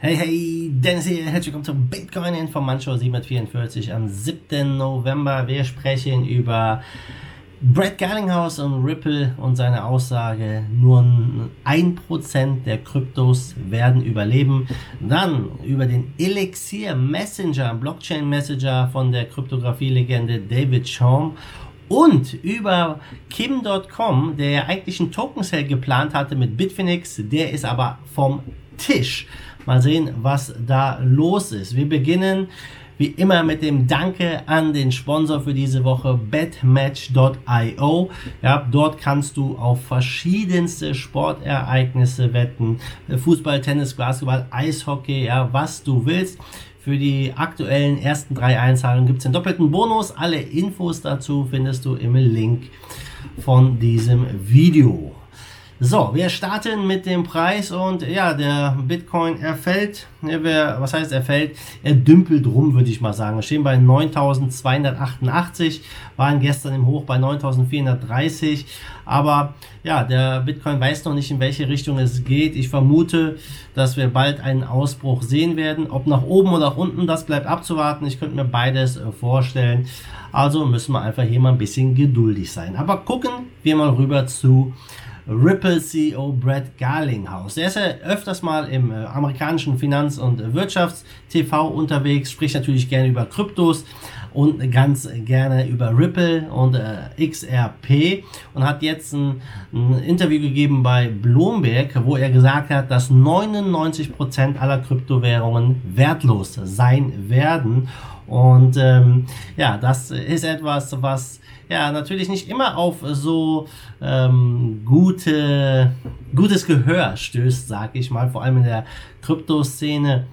Hey, hey, Dennis hier, herzlich willkommen zum Bitcoin Informantshow 744 am 7. November. Wir sprechen über Brad Garlinghouse und Ripple und seine Aussage, nur ein Prozent der Kryptos werden überleben. Dann über den Elixir Messenger, Blockchain Messenger von der Kryptographie-Legende David Chaum und über Kim.com, der eigentlich einen Token Sale geplant hatte mit Bitfinex, der ist aber vom Tisch. Mal sehen, was da los ist. Wir beginnen wie immer mit dem Danke an den Sponsor für diese Woche, betmatch.io. Ja, dort kannst du auf verschiedenste Sportereignisse wetten. Fußball, Tennis, Basketball, Eishockey, ja, was du willst. Für die aktuellen ersten drei Einzahlungen gibt es den doppelten Bonus. Alle Infos dazu findest du im Link von diesem Video. So, wir starten mit dem Preis und ja, der Bitcoin, er fällt, was heißt er fällt? Er dümpelt rum, würde ich mal sagen. Wir stehen bei 9288, waren gestern im Hoch bei 9430, aber ja, der Bitcoin weiß noch nicht, in welche Richtung es geht. Ich vermute, dass wir bald einen Ausbruch sehen werden. Ob nach oben oder nach unten, das bleibt abzuwarten. Ich könnte mir beides äh, vorstellen. Also müssen wir einfach hier mal ein bisschen geduldig sein. Aber gucken wir mal rüber zu Ripple CEO Brad Garlinghouse. Er ist ja öfters mal im äh, amerikanischen Finanz- und Wirtschafts-TV unterwegs, spricht natürlich gerne über Kryptos und ganz gerne über Ripple und äh, XRP und hat jetzt ein, ein, Interview gegeben bei Bloomberg, wo er gesagt hat, dass 99% aller Kryptowährungen wertlos sein werden. Und ähm, ja, das ist etwas, was ja natürlich nicht immer auf so ähm, gute, gutes Gehör stößt, sag ich mal, vor allem in der Kryptoszene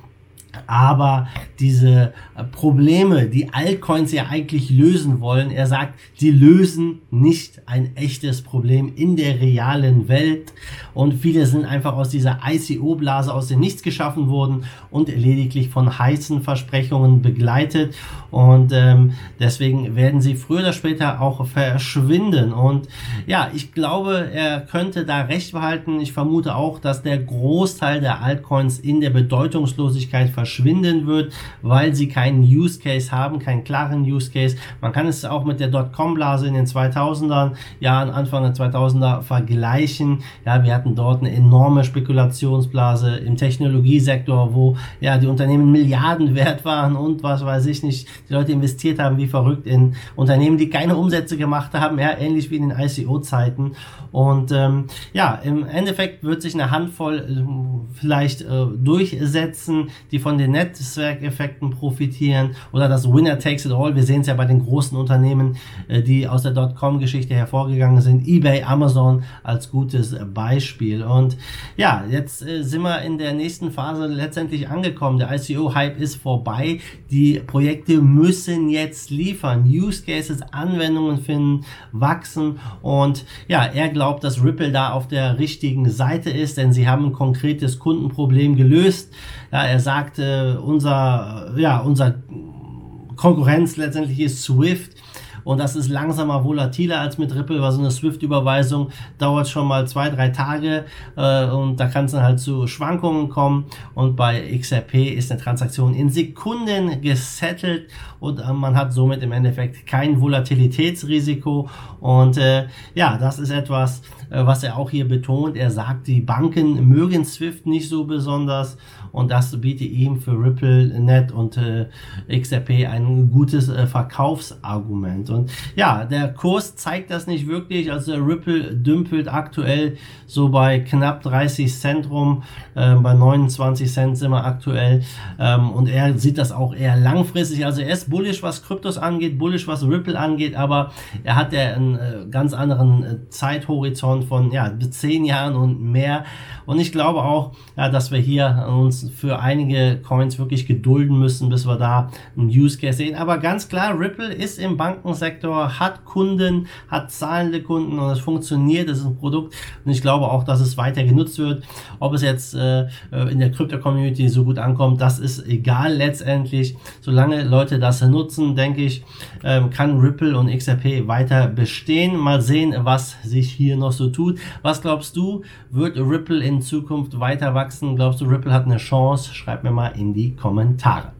aber diese äh, Probleme, die Altcoins ja eigentlich lösen wollen, er sagt, sie lösen nicht ein echtes Problem in der realen Welt. Und viele sind einfach aus dieser ICO-Blase aus dem Nichts geschaffen worden und lediglich von heißen Versprechungen begleitet. Und ähm, deswegen werden sie früher oder später auch verschwinden. Und ja, ich glaube, er könnte da recht behalten. Ich vermute auch, dass der Großteil der Altcoins in der Bedeutungslosigkeit verschwindet verschwinden wird, weil sie keinen Use Case haben, keinen klaren Use Case. Man kann es auch mit der Dotcom-Blase in den 2000er Jahren, Anfang der 2000er vergleichen. Ja, wir hatten dort eine enorme Spekulationsblase im Technologiesektor, wo ja die Unternehmen Milliarden wert waren und was weiß ich nicht, die Leute investiert haben wie verrückt in Unternehmen, die keine Umsätze gemacht haben, ja, ähnlich wie in den ICO-Zeiten. Und ähm, ja, im Endeffekt wird sich eine Handvoll äh, vielleicht äh, durchsetzen, die von den Netzwerkeffekten profitieren oder das Winner takes it all. Wir sehen es ja bei den großen Unternehmen, äh, die aus der Dotcom-Geschichte hervorgegangen sind. eBay, Amazon als gutes Beispiel. Und ja, jetzt äh, sind wir in der nächsten Phase letztendlich angekommen. Der ICO-Hype ist vorbei. Die Projekte müssen jetzt liefern. Use Cases, Anwendungen finden, wachsen. Und ja, er glaubt, dass Ripple da auf der richtigen Seite ist, denn sie haben ein konkretes Kundenproblem gelöst. Ja, er sagte, äh, unser, ja, unser Konkurrenz letztendlich ist Swift. Und das ist langsamer, volatiler als mit Ripple, weil so eine Swift-Überweisung dauert schon mal zwei, drei Tage äh, und da kann es dann halt zu Schwankungen kommen. Und bei XRP ist eine Transaktion in Sekunden gesettelt und äh, man hat somit im Endeffekt kein Volatilitätsrisiko. Und äh, ja, das ist etwas, äh, was er auch hier betont. Er sagt, die Banken mögen Swift nicht so besonders und das bietet ihm für RippleNet und äh, XRP ein gutes äh, Verkaufsargument. Und ja, der Kurs zeigt das nicht wirklich. Also Ripple dümpelt aktuell so bei knapp 30 Cent rum. Äh, bei 29 Cent sind wir aktuell. Ähm, und er sieht das auch eher langfristig. Also er ist bullish, was Kryptos angeht, bullish, was Ripple angeht, aber er hat ja einen äh, ganz anderen äh, Zeithorizont von ja, 10 Jahren und mehr. Und ich glaube auch, ja, dass wir hier uns für einige Coins wirklich gedulden müssen, bis wir da einen Use Case sehen. Aber ganz klar, Ripple ist im Bankensektor, hat Kunden, hat zahlende Kunden und es funktioniert, es ist ein Produkt und ich glaube auch, dass es weiter genutzt wird. Ob es jetzt äh, in der Crypto-Community so gut ankommt, das ist egal letztendlich. Solange Leute das nutzen, denke ich, ähm, kann Ripple und XRP weiter bestehen. Mal sehen, was sich hier noch so tut. Was glaubst du, wird Ripple in Zukunft weiter wachsen? Glaubst du, Ripple hat eine Chance? Chance? Schreibt mir mal in die Kommentare.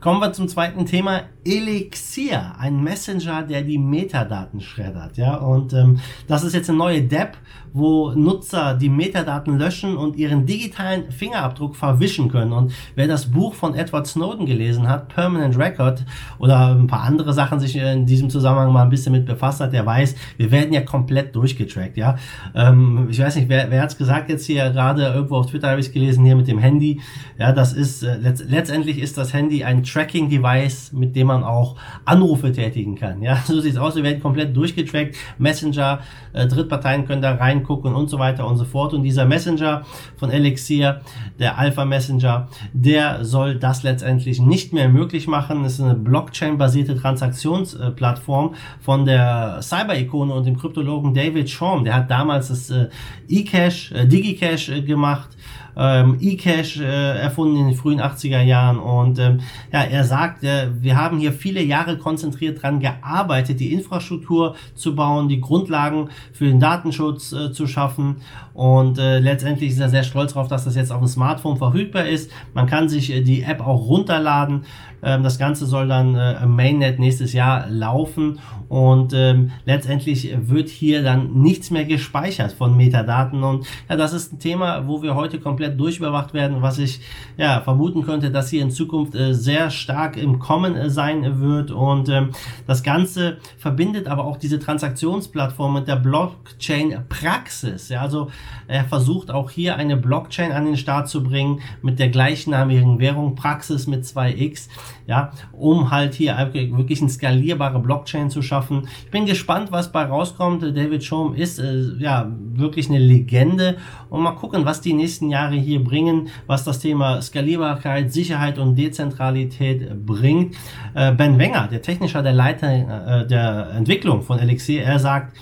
Kommen wir zum zweiten Thema. Elixir, ein Messenger, der die Metadaten schreddert. Ja, und ähm, das ist jetzt eine neue Dep, wo Nutzer die Metadaten löschen und ihren digitalen Fingerabdruck verwischen können. Und wer das Buch von Edward Snowden gelesen hat, Permanent Record, oder ein paar andere Sachen sich in diesem Zusammenhang mal ein bisschen mit befasst hat, der weiß, wir werden ja komplett durchgetrackt. Ja, ähm, ich weiß nicht, wer, wer hat's gesagt jetzt hier gerade irgendwo auf Twitter habe ich gelesen hier mit dem Handy. Ja, das ist äh, letzt, letztendlich ist das Handy ein Tracking-Device, mit dem man auch Anrufe tätigen kann. Ja, so sieht's aus. Wir werden komplett durchgetrackt. Messenger, äh, Drittparteien können da reingucken und so weiter und so fort. Und dieser Messenger von Elixir, der Alpha Messenger, der soll das letztendlich nicht mehr möglich machen. Es ist eine Blockchain-basierte Transaktionsplattform von der Cyber-Ikone und dem Kryptologen David Shorm. Der hat damals das äh, eCash, äh, DigiCash äh, gemacht ähm, eCash äh, erfunden in den frühen 80er Jahren und ähm, ja, er sagt, äh, wir haben hier viele Jahre konzentriert dran gearbeitet, die Infrastruktur zu bauen, die Grundlagen für den Datenschutz äh, zu schaffen und äh, letztendlich ist er sehr stolz darauf, dass das jetzt auf dem Smartphone verfügbar ist. Man kann sich äh, die App auch runterladen. Ähm, das Ganze soll dann äh, im Mainnet nächstes Jahr laufen und ähm, letztendlich wird hier dann nichts mehr gespeichert von Metadaten und ja, das ist ein Thema, wo wir heute komplett durchüberwacht werden, was ich ja vermuten könnte, dass hier in Zukunft äh, sehr stark im Kommen äh, sein wird und ähm, das Ganze verbindet aber auch diese Transaktionsplattform mit der Blockchain-Praxis. Ja, also er versucht auch hier eine Blockchain an den Start zu bringen mit der gleichnamigen Währung Praxis mit 2x ja, um halt hier wirklich eine skalierbare Blockchain zu schaffen. Ich bin gespannt, was bei rauskommt. David Shom ist äh, ja wirklich eine Legende und mal gucken, was die nächsten Jahre hier bringen, was das Thema Skalierbarkeit, Sicherheit und Dezentralität bringt. Äh, ben Wenger, der Technischer, der Leiter äh, der Entwicklung von Elixir, er sagt,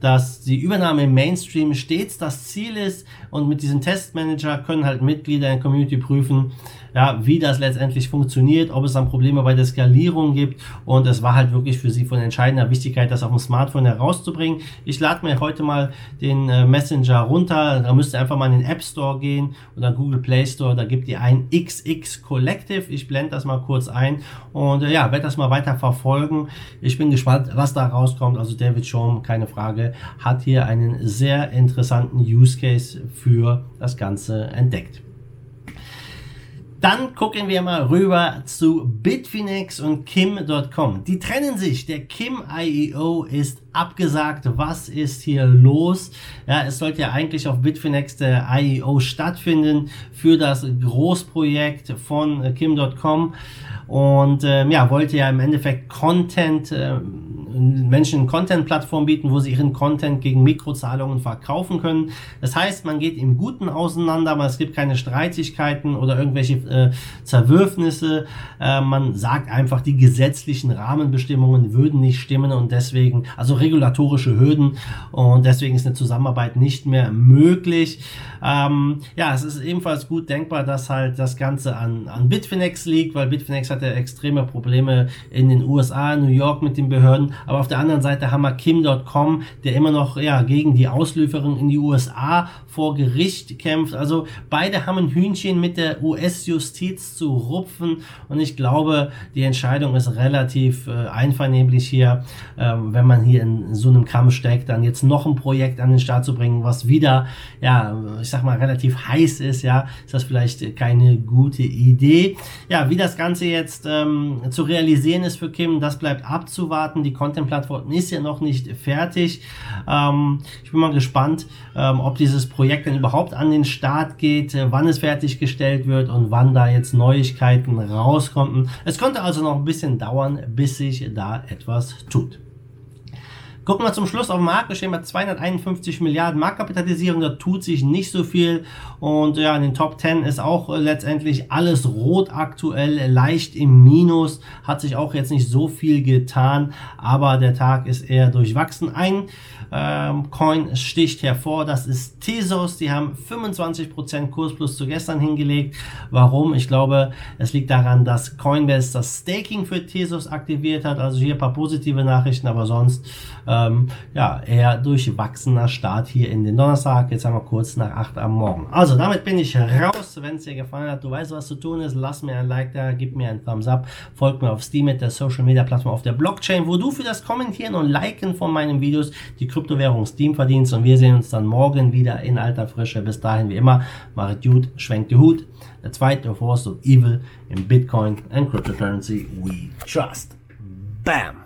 dass die Übernahme im Mainstream stets das Ziel ist und mit diesem Testmanager können halt Mitglieder in der Community prüfen, ja, wie das letztendlich funktioniert, ob es dann Probleme bei der Skalierung gibt und es war halt wirklich für sie von entscheidender Wichtigkeit, das auf dem Smartphone herauszubringen. Ich lade mir heute mal den äh, Messenger runter, da müsst ihr einfach mal in den App Store gehen oder Google Play Store, da gibt ihr ein XX Collective, ich blende das mal kurz ein und äh, ja, werde das mal weiter verfolgen. Ich bin gespannt, was da rauskommt, also David Schaum, keine Frage, hat hier einen sehr interessanten Use Case für das Ganze entdeckt. Dann gucken wir mal rüber zu Bitfinex und Kim.com. Die trennen sich. Der Kim IEO ist abgesagt. Was ist hier los? Ja, es sollte ja eigentlich auf Bitfinex der IEO stattfinden für das Großprojekt von Kim.com und ähm, ja, wollte ja im Endeffekt Content äh, Menschen Content-Plattform bieten, wo sie ihren Content gegen Mikrozahlungen verkaufen können. Das heißt, man geht im Guten auseinander, aber es gibt keine Streitigkeiten oder irgendwelche äh, Zerwürfnisse. Äh, man sagt einfach, die gesetzlichen Rahmenbestimmungen würden nicht stimmen und deswegen, also regulatorische Hürden und deswegen ist eine Zusammenarbeit nicht mehr möglich. Ähm, ja, es ist ebenfalls gut denkbar, dass halt das Ganze an, an Bitfinex liegt, weil Bitfinex hatte extreme Probleme in den USA, New York mit den Behörden aber auf der anderen Seite haben wir Kim.com, der immer noch ja, gegen die Auslieferung in die USA vor Gericht kämpft. Also beide haben ein Hühnchen mit der US-Justiz zu rupfen und ich glaube, die Entscheidung ist relativ äh, einvernehmlich hier, äh, wenn man hier in so einem Kampf steckt, dann jetzt noch ein Projekt an den Start zu bringen, was wieder, ja, ich sag mal, relativ heiß ist, ja, ist das vielleicht keine gute Idee. Ja, wie das Ganze jetzt ähm, zu realisieren ist für Kim, das bleibt abzuwarten. Die Content-Plattform ist ja noch nicht fertig. Ähm, ich bin mal gespannt, ähm, ob dieses Projekt denn überhaupt an den Start geht, äh, wann es fertiggestellt wird und wann da jetzt Neuigkeiten rauskommen. Es könnte also noch ein bisschen dauern, bis sich da etwas tut. Gucken wir zum Schluss auf den Markt. Wir stehen bei 251 Milliarden Marktkapitalisierung. Da tut sich nicht so viel. Und ja, in den Top 10 ist auch äh, letztendlich alles rot aktuell, leicht im Minus. Hat sich auch jetzt nicht so viel getan. Aber der Tag ist eher durchwachsen. Ein ähm, Coin sticht hervor. Das ist Tesos. Die haben 25% Kurs plus zu gestern hingelegt. Warum? Ich glaube, es liegt daran, dass Coinbase das Staking für Tesos aktiviert hat. Also hier ein paar positive Nachrichten, aber sonst äh, ähm, ja, eher durchwachsener Start hier in den Donnerstag. Jetzt haben wir kurz nach 8 am Morgen. Also damit bin ich raus. Wenn es dir gefallen hat, du weißt, was zu tun ist. Lass mir ein Like da, gib mir einen Thumbs up, folg mir auf Steam mit der Social Media Plattform auf der Blockchain, wo du für das Kommentieren und Liken von meinen Videos die Kryptowährung Steam verdienst. Und wir sehen uns dann morgen wieder in alter Frische. Bis dahin, wie immer, macht gut, schwenkt die Hut. The zweite force of evil in Bitcoin and cryptocurrency we trust. Bam!